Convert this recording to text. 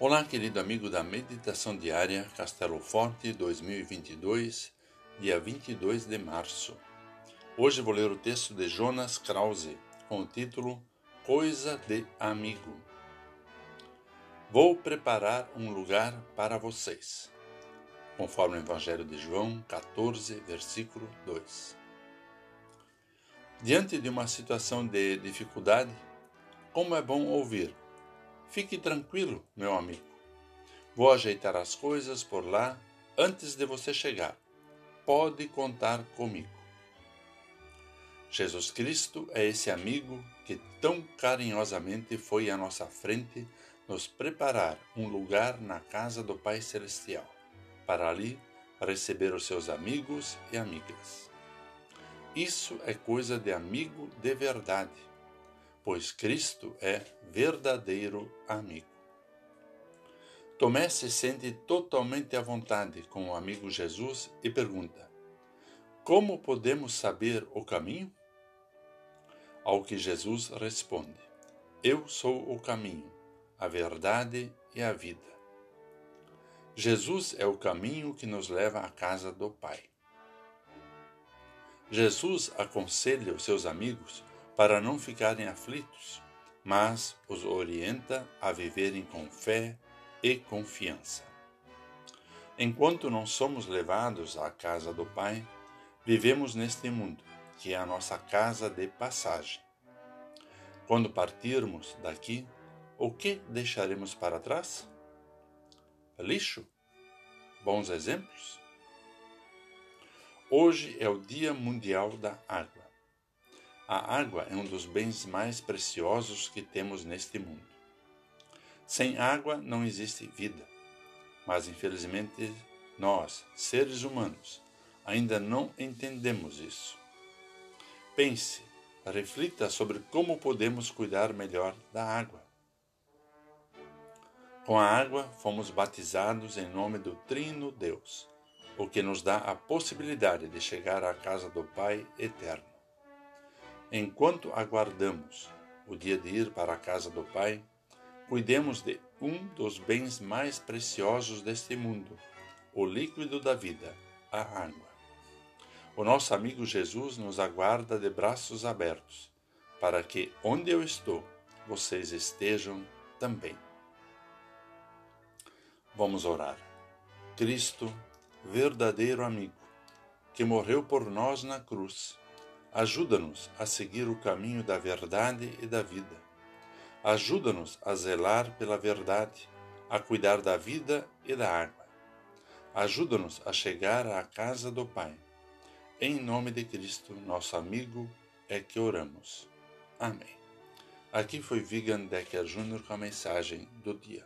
Olá, querido amigo da Meditação Diária Castelo Forte 2022, dia 22 de março. Hoje vou ler o texto de Jonas Krause com o título Coisa de Amigo. Vou preparar um lugar para vocês, conforme o Evangelho de João 14, versículo 2. Diante de uma situação de dificuldade, como é bom ouvir Fique tranquilo, meu amigo. Vou ajeitar as coisas por lá antes de você chegar. Pode contar comigo. Jesus Cristo é esse amigo que tão carinhosamente foi à nossa frente nos preparar um lugar na casa do Pai Celestial, para ali receber os seus amigos e amigas. Isso é coisa de amigo de verdade pois Cristo é verdadeiro amigo. Tomé se sente totalmente à vontade com o amigo Jesus e pergunta: Como podemos saber o caminho? Ao que Jesus responde: Eu sou o caminho, a verdade e a vida. Jesus é o caminho que nos leva à casa do Pai. Jesus aconselha os seus amigos para não ficarem aflitos, mas os orienta a viverem com fé e confiança. Enquanto não somos levados à casa do Pai, vivemos neste mundo, que é a nossa casa de passagem. Quando partirmos daqui, o que deixaremos para trás? Lixo? Bons exemplos? Hoje é o Dia Mundial da Água. A água é um dos bens mais preciosos que temos neste mundo. Sem água não existe vida, mas infelizmente nós, seres humanos, ainda não entendemos isso. Pense, reflita sobre como podemos cuidar melhor da água. Com a água fomos batizados em nome do Trino Deus, o que nos dá a possibilidade de chegar à casa do Pai eterno. Enquanto aguardamos o dia de ir para a casa do Pai, cuidemos de um dos bens mais preciosos deste mundo, o líquido da vida, a água. O nosso amigo Jesus nos aguarda de braços abertos, para que onde eu estou, vocês estejam também. Vamos orar. Cristo, verdadeiro amigo, que morreu por nós na cruz, Ajuda-nos a seguir o caminho da verdade e da vida. Ajuda-nos a zelar pela verdade, a cuidar da vida e da água. Ajuda-nos a chegar à casa do Pai. Em nome de Cristo, nosso amigo, é que oramos. Amém. Aqui foi Vigan Decker Jr. com a mensagem do dia.